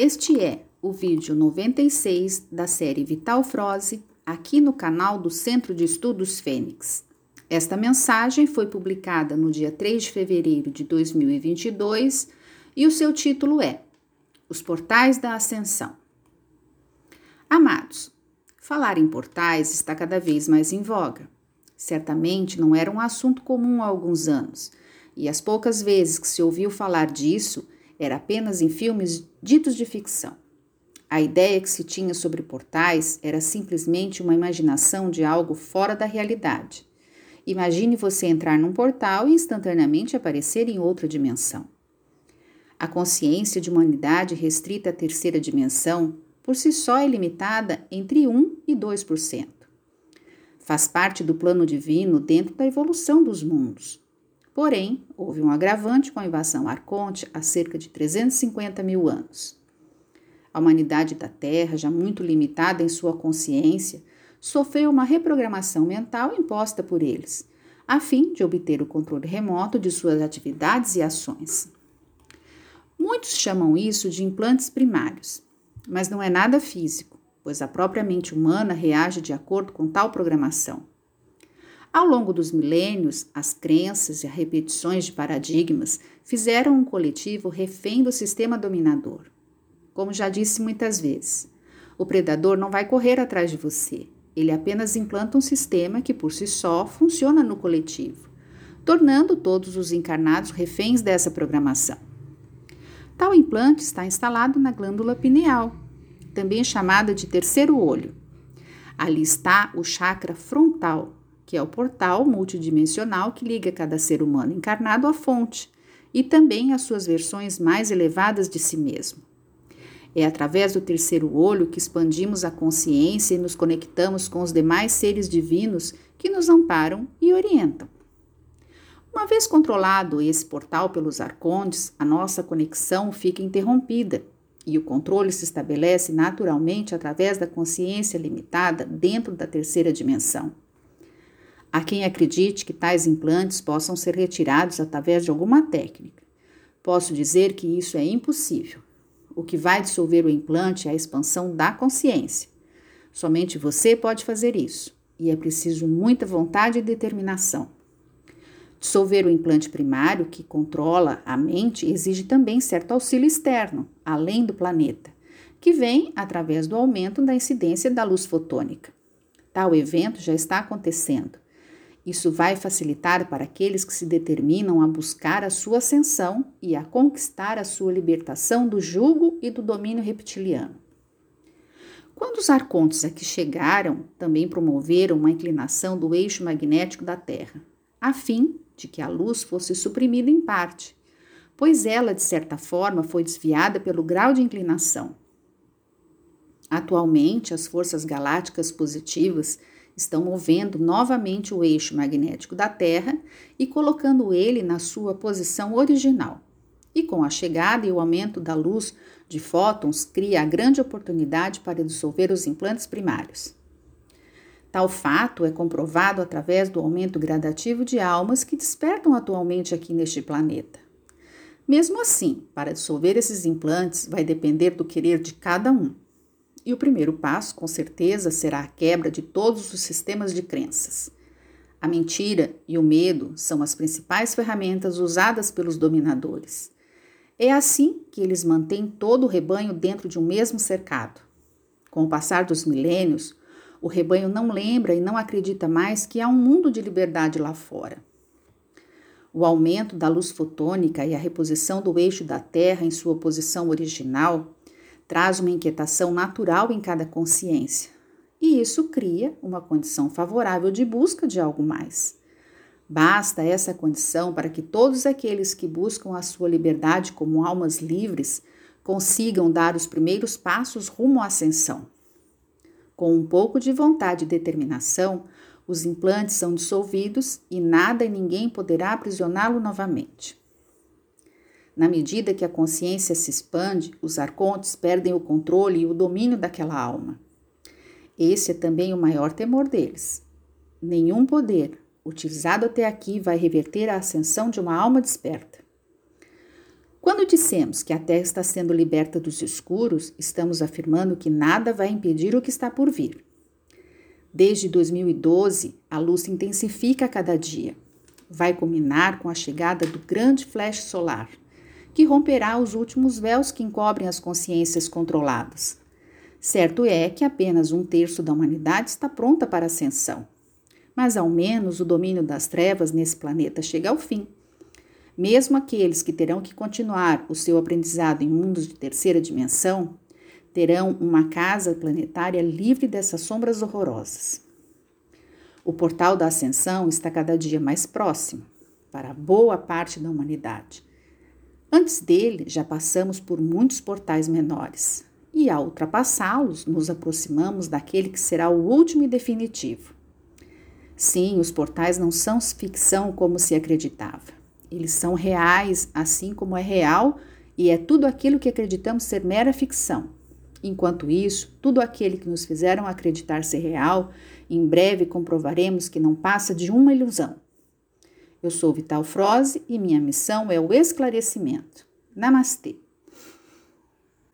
Este é o vídeo 96 da série Vital Froze, aqui no canal do Centro de Estudos Fênix. Esta mensagem foi publicada no dia 3 de fevereiro de 2022 e o seu título é Os Portais da Ascensão. Amados, falar em portais está cada vez mais em voga. Certamente não era um assunto comum há alguns anos, e as poucas vezes que se ouviu falar disso era apenas em filmes ditos de ficção. A ideia que se tinha sobre portais era simplesmente uma imaginação de algo fora da realidade. Imagine você entrar num portal e instantaneamente aparecer em outra dimensão. A consciência de humanidade restrita à terceira dimensão, por si só, é limitada entre 1 e 2%. Faz parte do plano divino dentro da evolução dos mundos. Porém, houve um agravante com a invasão arconte há cerca de 350 mil anos. A humanidade da Terra, já muito limitada em sua consciência, sofreu uma reprogramação mental imposta por eles, a fim de obter o controle remoto de suas atividades e ações. Muitos chamam isso de implantes primários, mas não é nada físico, pois a própria mente humana reage de acordo com tal programação. Ao longo dos milênios, as crenças e as repetições de paradigmas fizeram um coletivo refém do sistema dominador. Como já disse muitas vezes, o predador não vai correr atrás de você, ele apenas implanta um sistema que por si só funciona no coletivo, tornando todos os encarnados reféns dessa programação. Tal implante está instalado na glândula pineal, também chamada de terceiro olho. Ali está o chakra frontal, que é o portal multidimensional que liga cada ser humano encarnado à fonte e também às suas versões mais elevadas de si mesmo. É através do terceiro olho que expandimos a consciência e nos conectamos com os demais seres divinos que nos amparam e orientam. Uma vez controlado esse portal pelos arcontes, a nossa conexão fica interrompida e o controle se estabelece naturalmente através da consciência limitada dentro da terceira dimensão. Há quem acredite que tais implantes possam ser retirados através de alguma técnica. Posso dizer que isso é impossível. O que vai dissolver o implante é a expansão da consciência. Somente você pode fazer isso, e é preciso muita vontade e determinação. Dissolver o implante primário, que controla a mente, exige também certo auxílio externo, além do planeta, que vem através do aumento da incidência da luz fotônica. Tal evento já está acontecendo isso vai facilitar para aqueles que se determinam a buscar a sua ascensão e a conquistar a sua libertação do jugo e do domínio reptiliano. Quando os arcontes aqui chegaram, também promoveram uma inclinação do eixo magnético da Terra, a fim de que a luz fosse suprimida em parte, pois ela, de certa forma, foi desviada pelo grau de inclinação. Atualmente, as forças galácticas positivas estão movendo novamente o eixo magnético da Terra e colocando ele na sua posição original. E com a chegada e o aumento da luz de fótons, cria a grande oportunidade para dissolver os implantes primários. Tal fato é comprovado através do aumento gradativo de almas que despertam atualmente aqui neste planeta. Mesmo assim, para dissolver esses implantes vai depender do querer de cada um. E o primeiro passo, com certeza, será a quebra de todos os sistemas de crenças. A mentira e o medo são as principais ferramentas usadas pelos dominadores. É assim que eles mantêm todo o rebanho dentro de um mesmo cercado. Com o passar dos milênios, o rebanho não lembra e não acredita mais que há um mundo de liberdade lá fora. O aumento da luz fotônica e a reposição do eixo da Terra em sua posição original traz uma inquietação natural em cada consciência, e isso cria uma condição favorável de busca de algo mais. Basta essa condição para que todos aqueles que buscam a sua liberdade como almas livres consigam dar os primeiros passos rumo à ascensão. Com um pouco de vontade e determinação, os implantes são dissolvidos e nada e ninguém poderá aprisioná-lo novamente. Na medida que a consciência se expande, os arcontes perdem o controle e o domínio daquela alma. Esse é também o maior temor deles. Nenhum poder utilizado até aqui vai reverter a ascensão de uma alma desperta. Quando dissemos que a Terra está sendo liberta dos escuros, estamos afirmando que nada vai impedir o que está por vir. Desde 2012, a luz se intensifica a cada dia. Vai culminar com a chegada do grande flash solar, que romperá os últimos véus que encobrem as consciências controladas. Certo é que apenas um terço da humanidade está pronta para a ascensão. Mas ao menos o domínio das trevas nesse planeta chega ao fim. Mesmo aqueles que terão que continuar o seu aprendizado em mundos de terceira dimensão terão uma casa planetária livre dessas sombras horrorosas. O portal da ascensão está cada dia mais próximo para boa parte da humanidade. Antes dele, já passamos por muitos portais menores, e ao ultrapassá-los, nos aproximamos daquele que será o último e definitivo. Sim, os portais não são ficção como se acreditava. Eles são reais, assim como é real e é tudo aquilo que acreditamos ser mera ficção. Enquanto isso, tudo aquele que nos fizeram acreditar ser real, em breve comprovaremos que não passa de uma ilusão. Eu sou Vital Froze e minha missão é o esclarecimento. Namastê!